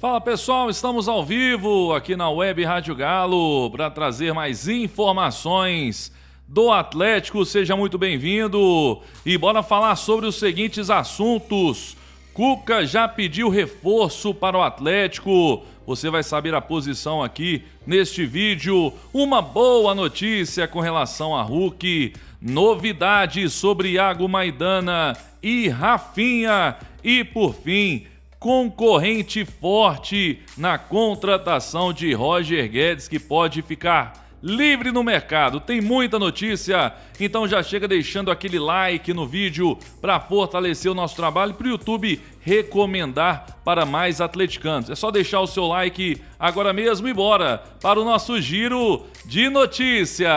Fala pessoal, estamos ao vivo aqui na Web Rádio Galo para trazer mais informações do Atlético. Seja muito bem-vindo e bora falar sobre os seguintes assuntos. Cuca já pediu reforço para o Atlético. Você vai saber a posição aqui neste vídeo. Uma boa notícia com relação a Hulk. Novidades sobre Iago Maidana e Rafinha. E por fim, concorrente forte na contratação de Roger Guedes, que pode ficar livre no mercado. Tem muita notícia, então já chega deixando aquele like no vídeo para fortalecer o nosso trabalho e para o YouTube recomendar para mais atleticanos. É só deixar o seu like agora mesmo e bora para o nosso giro de notícias.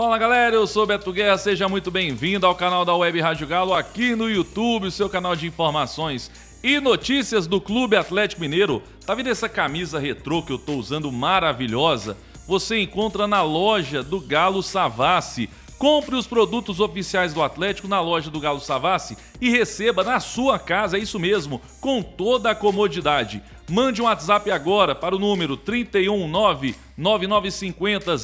Fala galera, eu sou Beto Guerra, seja muito bem-vindo ao canal da Web Rádio Galo aqui no YouTube, seu canal de informações e notícias do Clube Atlético Mineiro. Tá vendo essa camisa retrô que eu tô usando maravilhosa? Você encontra na loja do Galo Savassi. Compre os produtos oficiais do Atlético na loja do Galo Savassi e receba na sua casa, é isso mesmo, com toda a comodidade. Mande um WhatsApp agora para o número 319 9950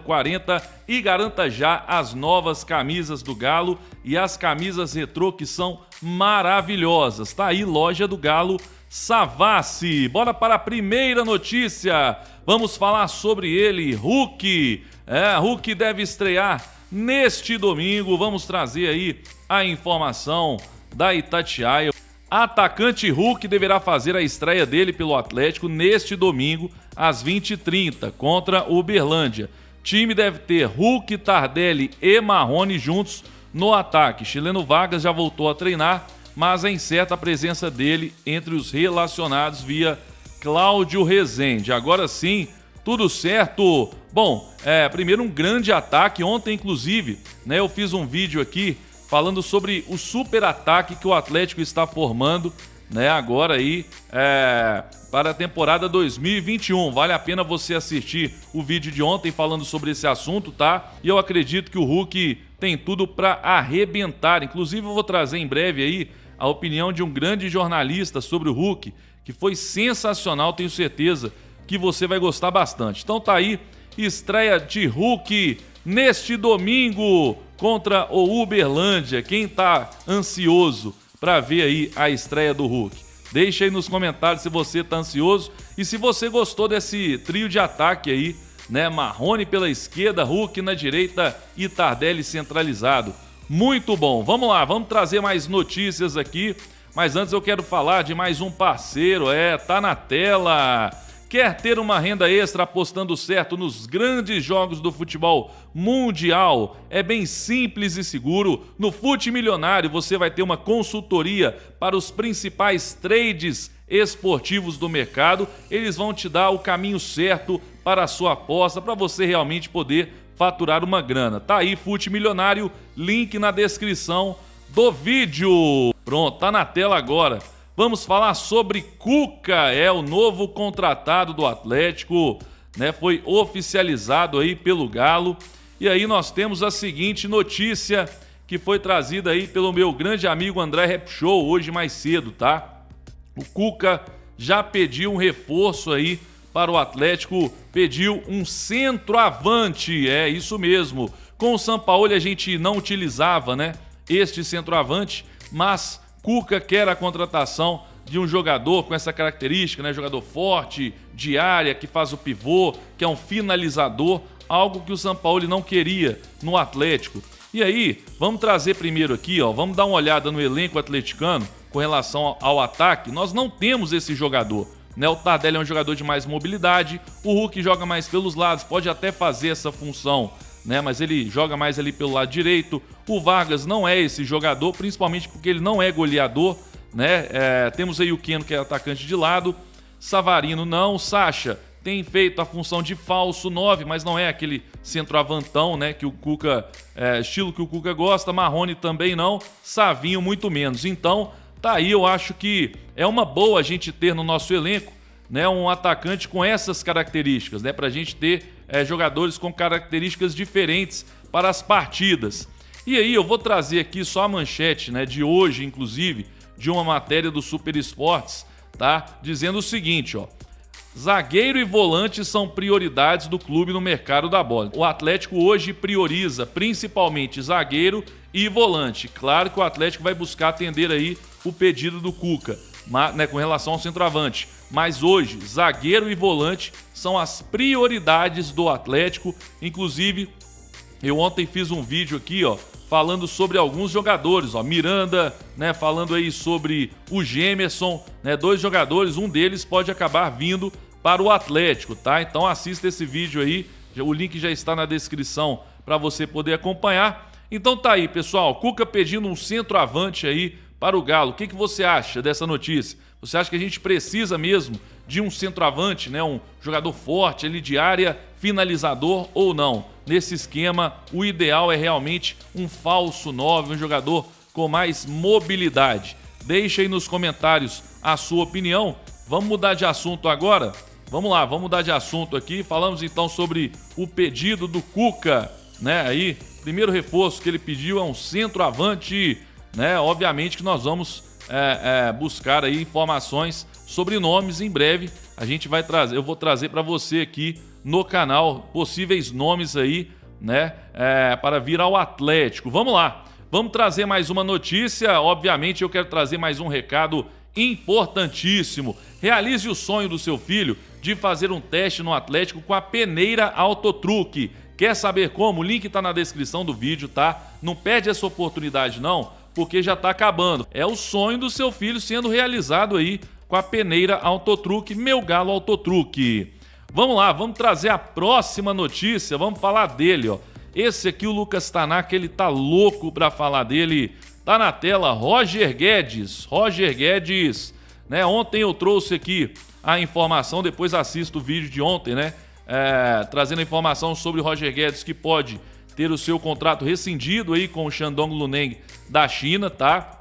0040 e garanta já as novas camisas do Galo e as camisas retrô que são maravilhosas. Tá aí, loja do Galo Savassi. Bora para a primeira notícia. Vamos falar sobre ele, Hulk. É, Hulk deve estrear neste domingo. Vamos trazer aí a informação da Itatiaia. Atacante Hulk deverá fazer a estreia dele pelo Atlético neste domingo, às 20h30, contra o Uberlândia. Time deve ter Hulk, Tardelli e Marrone juntos no ataque. Chileno Vargas já voltou a treinar, mas é incerta a presença dele entre os relacionados via Cláudio Rezende. Agora sim, tudo certo. Bom, é, primeiro um grande ataque. Ontem, inclusive, né, eu fiz um vídeo aqui falando sobre o super ataque que o Atlético está formando, né? Agora aí é, para a temporada 2021. Vale a pena você assistir o vídeo de ontem falando sobre esse assunto, tá? E eu acredito que o Hulk tem tudo para arrebentar. Inclusive, eu vou trazer em breve aí a opinião de um grande jornalista sobre o Hulk, que foi sensacional, tenho certeza que você vai gostar bastante. Então tá aí, estreia de Hulk neste domingo contra o Uberlândia. Quem está ansioso para ver aí a estreia do Hulk? Deixa aí nos comentários se você está ansioso e se você gostou desse trio de ataque aí, né? Marrone pela esquerda, Hulk na direita e Tardelli centralizado. Muito bom. Vamos lá, vamos trazer mais notícias aqui. Mas antes eu quero falar de mais um parceiro, é, tá na tela. Quer ter uma renda extra apostando certo nos grandes jogos do futebol mundial? É bem simples e seguro. No Fute Milionário você vai ter uma consultoria para os principais trades esportivos do mercado. Eles vão te dar o caminho certo para a sua aposta, para você realmente poder faturar uma grana. Tá aí, Fute Milionário, link na descrição do vídeo. Pronto, tá na tela agora. Vamos falar sobre Cuca, é o novo contratado do Atlético, né? Foi oficializado aí pelo Galo. E aí nós temos a seguinte notícia que foi trazida aí pelo meu grande amigo André Rap Show hoje mais cedo, tá? O Cuca já pediu um reforço aí para o Atlético, pediu um centroavante, é isso mesmo. Com o São Paulo a gente não utilizava, né, este centroavante, mas Cuca quer a contratação de um jogador com essa característica, né? Jogador forte, de área, que faz o pivô, que é um finalizador, algo que o São Paulo não queria no Atlético. E aí, vamos trazer primeiro aqui, ó, vamos dar uma olhada no elenco atleticano com relação ao, ataque. Nós não temos esse jogador. Né? O Tardelli é um jogador de mais mobilidade, o Hulk joga mais pelos lados, pode até fazer essa função né? Mas ele joga mais ali pelo lado direito. O Vargas não é esse jogador, principalmente porque ele não é goleador, né? É, temos aí o Keno, que é atacante de lado. Savarino não. Sacha tem feito a função de falso 9, mas não é aquele centroavantão, né? Que o Cuca. É, estilo que o Cuca gosta. Marrone também não. Savinho muito menos. Então, tá aí, eu acho que é uma boa a gente ter no nosso elenco né, um atacante com essas características, né, para a gente ter é, jogadores com características diferentes para as partidas. E aí eu vou trazer aqui só a manchete, né, de hoje, inclusive, de uma matéria do Super Esportes, tá? Dizendo o seguinte, ó. Zagueiro e volante são prioridades do clube no mercado da bola. O Atlético hoje prioriza principalmente zagueiro e volante. Claro que o Atlético vai buscar atender aí o pedido do Cuca, né, com relação ao centroavante. Mas hoje, zagueiro e volante são as prioridades do Atlético. Inclusive, eu ontem fiz um vídeo aqui, ó, falando sobre alguns jogadores, ó, Miranda, né, falando aí sobre o Gemerson, né, dois jogadores, um deles pode acabar vindo para o Atlético, tá? Então assista esse vídeo aí, o link já está na descrição para você poder acompanhar. Então tá aí, pessoal, Cuca pedindo um centroavante aí para o Galo. O que, que você acha dessa notícia? Você acha que a gente precisa mesmo de um centroavante, né? Um jogador forte ali de área, finalizador ou não? Nesse esquema, o ideal é realmente um falso 9, um jogador com mais mobilidade. Deixe aí nos comentários a sua opinião. Vamos mudar de assunto agora? Vamos lá, vamos mudar de assunto aqui. Falamos então sobre o pedido do Cuca, né? Aí, primeiro reforço que ele pediu é um centroavante, né? Obviamente que nós vamos é, é, buscar aí informações sobre nomes em breve. A gente vai trazer, eu vou trazer para você aqui no canal possíveis nomes aí, né? É, para vir ao Atlético. Vamos lá, vamos trazer mais uma notícia. Obviamente, eu quero trazer mais um recado importantíssimo. Realize o sonho do seu filho de fazer um teste no Atlético com a peneira Autotruque. Quer saber como? O link está na descrição do vídeo, tá? Não perde essa oportunidade não, porque já está acabando. É o sonho do seu filho sendo realizado aí com a peneira Autotruque, meu galo Autotruque. Vamos lá, vamos trazer a próxima notícia, vamos falar dele, ó. Esse aqui, o Lucas Tanaka, ele tá louco para falar dele. Tá na tela, Roger Guedes. Roger Guedes, né? Ontem eu trouxe aqui a informação, depois assisto o vídeo de ontem, né? É, trazendo a informação sobre Roger Guedes que pode ter o seu contrato rescindido aí com o Shandong Luneng da China, tá?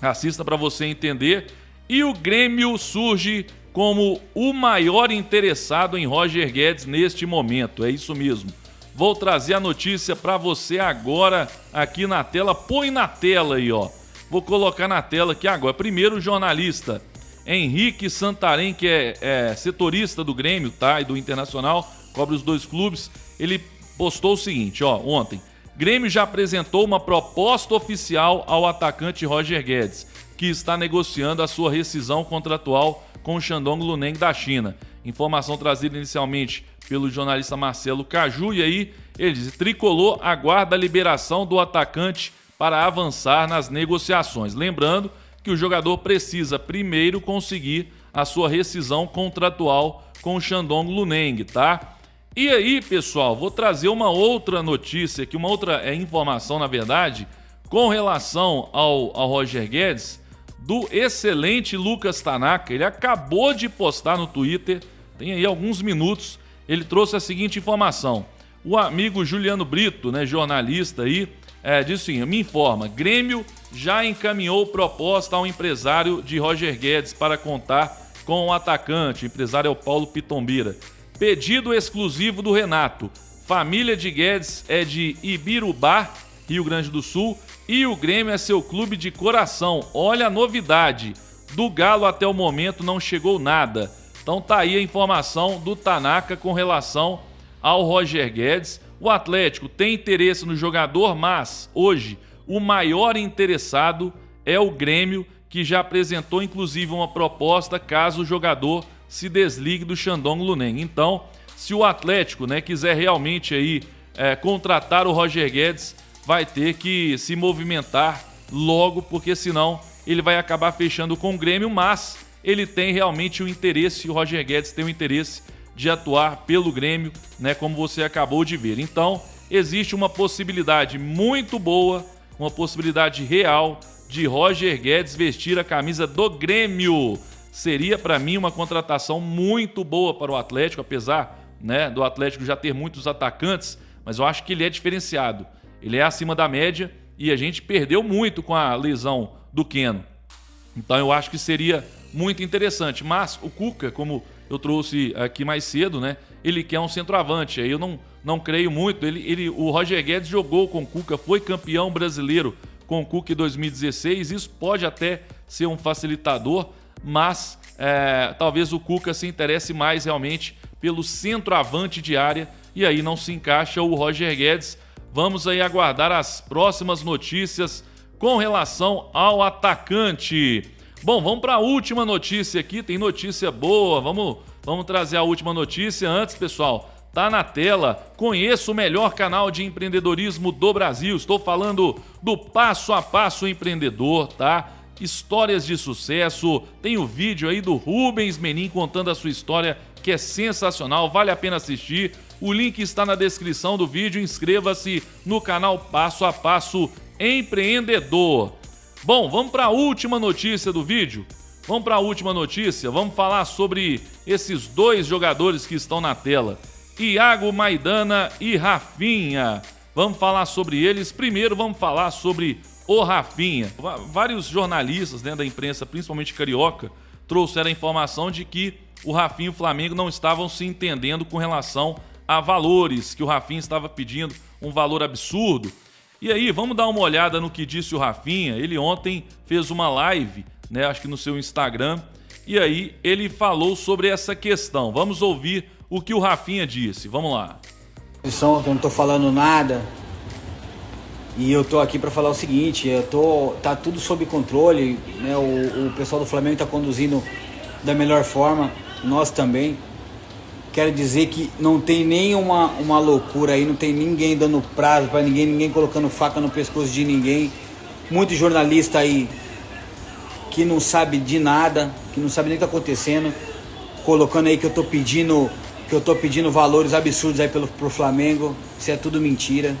Assista para você entender. E o Grêmio surge como o maior interessado em Roger Guedes neste momento. É isso mesmo. Vou trazer a notícia para você agora aqui na tela. Põe na tela aí, ó. Vou colocar na tela aqui agora. Primeiro, o jornalista Henrique Santarém, que é, é setorista do Grêmio, tá? E do Internacional, cobre os dois clubes. Ele postou o seguinte, ó, ontem. Grêmio já apresentou uma proposta oficial ao atacante Roger Guedes, que está negociando a sua rescisão contratual com o Shandong Luneng da China. Informação trazida inicialmente pelo jornalista Marcelo Caju, e aí ele diz: Tricolor aguarda a liberação do atacante para avançar nas negociações. Lembrando que o jogador precisa primeiro conseguir a sua rescisão contratual com o Shandong Luneng, tá? E aí, pessoal, vou trazer uma outra notícia, aqui uma outra é, informação, na verdade, com relação ao, ao Roger Guedes, do excelente Lucas Tanaka. Ele acabou de postar no Twitter, tem aí alguns minutos, ele trouxe a seguinte informação. O amigo Juliano Brito, né, jornalista aí, é, assim, me informa, Grêmio já encaminhou proposta ao empresário de Roger Guedes para contar com o atacante, o empresário é o Paulo Pitombira. Pedido exclusivo do Renato. Família de Guedes é de Ibirubá, Rio Grande do Sul, e o Grêmio é seu clube de coração. Olha a novidade. Do Galo até o momento não chegou nada. Então tá aí a informação do Tanaka com relação ao Roger Guedes. O Atlético tem interesse no jogador, mas hoje o maior interessado é o Grêmio, que já apresentou inclusive uma proposta caso o jogador se desligue do Shandong Luneng. Então, se o Atlético né, quiser realmente aí é, contratar o Roger Guedes, vai ter que se movimentar logo, porque senão ele vai acabar fechando com o Grêmio, mas ele tem realmente o interesse, o Roger Guedes tem o interesse de atuar pelo Grêmio, né, como você acabou de ver. Então, existe uma possibilidade muito boa, uma possibilidade real de Roger Guedes vestir a camisa do Grêmio seria para mim uma contratação muito boa para o Atlético, apesar né, do Atlético já ter muitos atacantes, mas eu acho que ele é diferenciado. Ele é acima da média e a gente perdeu muito com a lesão do Keno. Então eu acho que seria muito interessante. Mas o Cuca, como eu trouxe aqui mais cedo, né? ele quer um centroavante. Aí eu não, não creio muito. Ele, ele, o Roger Guedes jogou com o Cuca, foi campeão brasileiro com o Cuca em 2016. Isso pode até ser um facilitador, mas é, talvez o Cuca se interesse mais realmente pelo centroavante de área e aí não se encaixa o Roger Guedes. Vamos aí aguardar as próximas notícias com relação ao atacante. Bom, vamos para a última notícia aqui. Tem notícia boa. Vamos, vamos trazer a última notícia. Antes, pessoal, tá na tela. Conheça o melhor canal de empreendedorismo do Brasil. Estou falando do Passo a Passo Empreendedor, tá? Histórias de sucesso. Tem o vídeo aí do Rubens Menin contando a sua história, que é sensacional. Vale a pena assistir. O link está na descrição do vídeo. Inscreva-se no canal Passo a Passo Empreendedor. Bom, vamos para a última notícia do vídeo. Vamos para a última notícia. Vamos falar sobre esses dois jogadores que estão na tela: Iago Maidana e Rafinha. Vamos falar sobre eles. Primeiro, vamos falar sobre o Rafinha. Vários jornalistas né, da imprensa, principalmente carioca, trouxeram a informação de que o Rafinha e o Flamengo não estavam se entendendo com relação a valores, que o Rafinha estava pedindo um valor absurdo. E aí, vamos dar uma olhada no que disse o Rafinha. Ele ontem fez uma live, né, acho que no seu Instagram, e aí ele falou sobre essa questão. Vamos ouvir o que o Rafinha disse. Vamos lá. Eu não tô falando nada. E eu tô aqui para falar o seguinte, eu tô tá tudo sob controle, né? O, o pessoal do Flamengo tá conduzindo da melhor forma, nós também. Quero dizer que não tem nenhuma uma loucura aí, não tem ninguém dando prazo para ninguém, ninguém colocando faca no pescoço de ninguém. Muito jornalista aí que não sabe de nada, que não sabe nem o que tá acontecendo, colocando aí que eu tô pedindo, que eu tô pedindo valores absurdos aí pelo pro Flamengo. Isso é tudo mentira.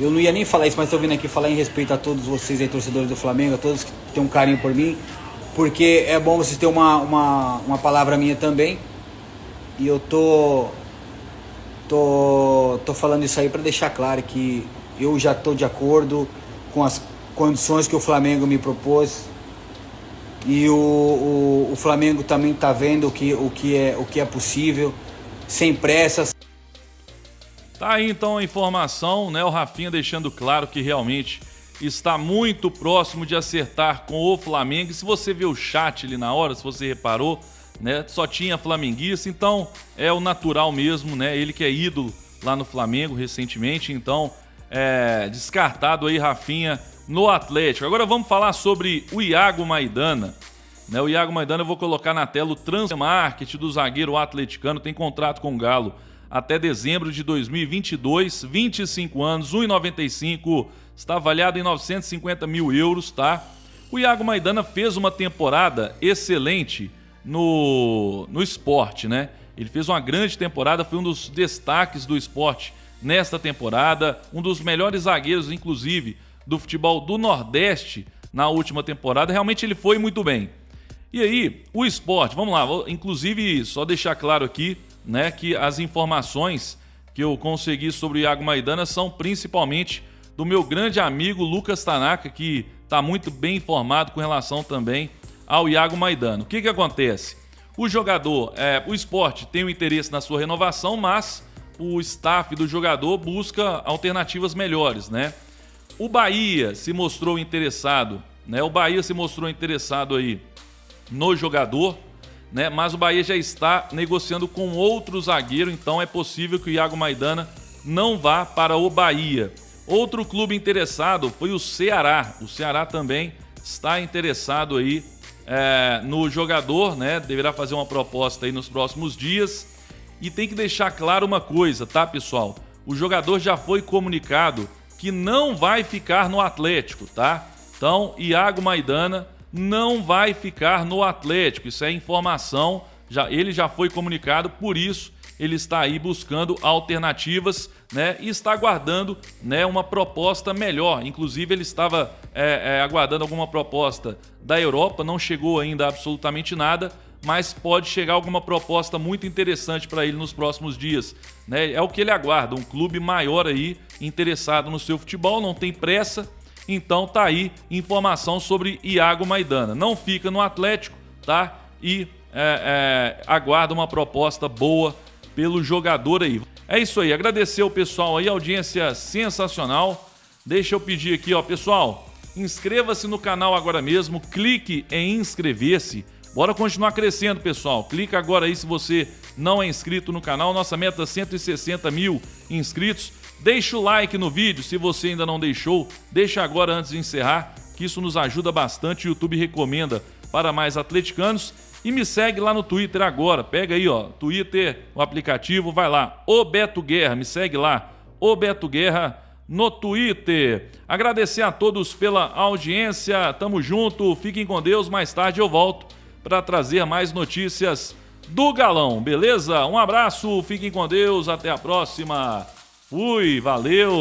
Eu não ia nem falar isso, mas tô vindo aqui falar em respeito a todos vocês aí, torcedores do Flamengo, a todos que têm um carinho por mim, porque é bom vocês terem uma, uma, uma palavra minha também e eu tô tô tô falando isso aí para deixar claro que eu já tô de acordo com as condições que o Flamengo me propôs e o, o, o Flamengo também tá vendo o que, o, que é, o que é possível, sem pressas. Tá aí então a informação, né? O Rafinha deixando claro que realmente está muito próximo de acertar com o Flamengo. E se você viu o chat ali na hora, se você reparou, né? Só tinha flamenguista, então é o natural mesmo, né? Ele que é ídolo lá no Flamengo recentemente, então é descartado aí Rafinha no Atlético. Agora vamos falar sobre o Iago Maidana. Né, o Iago Maidana eu vou colocar na tela o transmarket do zagueiro atleticano, tem contrato com o Galo até dezembro de 2022, 25 anos, 1,95, está avaliado em 950 mil euros, tá? O Iago Maidana fez uma temporada excelente no, no esporte, né? Ele fez uma grande temporada, foi um dos destaques do esporte nesta temporada, um dos melhores zagueiros, inclusive, do futebol do Nordeste na última temporada. Realmente ele foi muito bem. E aí, o esporte, vamos lá, inclusive só deixar claro aqui, né, que as informações que eu consegui sobre o Iago Maidana são principalmente do meu grande amigo Lucas Tanaka, que está muito bem informado com relação também ao Iago Maidano. O que, que acontece? O jogador, é, o esporte tem o interesse na sua renovação, mas o staff do jogador busca alternativas melhores, né? O Bahia se mostrou interessado, né? O Bahia se mostrou interessado aí no jogador, né? Mas o Bahia já está negociando com outro zagueiro, então é possível que o Iago Maidana não vá para o Bahia. Outro clube interessado foi o Ceará. O Ceará também está interessado aí é, no jogador, né? Deverá fazer uma proposta aí nos próximos dias. E tem que deixar claro uma coisa, tá, pessoal? O jogador já foi comunicado que não vai ficar no Atlético, tá? Então, Iago Maidana não vai ficar no Atlético. Isso é informação, já ele já foi comunicado, por isso ele está aí buscando alternativas né, e está aguardando né, uma proposta melhor. Inclusive, ele estava é, é, aguardando alguma proposta da Europa, não chegou ainda absolutamente nada, mas pode chegar alguma proposta muito interessante para ele nos próximos dias. Né? É o que ele aguarda, um clube maior aí interessado no seu futebol, não tem pressa. Então tá aí informação sobre Iago Maidana. Não fica no Atlético, tá? E é, é, aguarda uma proposta boa pelo jogador aí. É isso aí, agradecer o pessoal aí, audiência sensacional. Deixa eu pedir aqui, ó, pessoal, inscreva-se no canal agora mesmo, clique em inscrever-se. Bora continuar crescendo, pessoal. Clica agora aí se você não é inscrito no canal. Nossa meta é 160 mil inscritos. Deixa o like no vídeo se você ainda não deixou. Deixa agora antes de encerrar, que isso nos ajuda bastante. O YouTube recomenda para mais atleticanos. E me segue lá no Twitter agora. Pega aí, ó, Twitter, o aplicativo, vai lá. O Beto Guerra, me segue lá. O Beto Guerra no Twitter. Agradecer a todos pela audiência. Tamo junto. Fiquem com Deus. Mais tarde eu volto para trazer mais notícias do Galão, beleza? Um abraço, fiquem com Deus, até a próxima. Fui, valeu!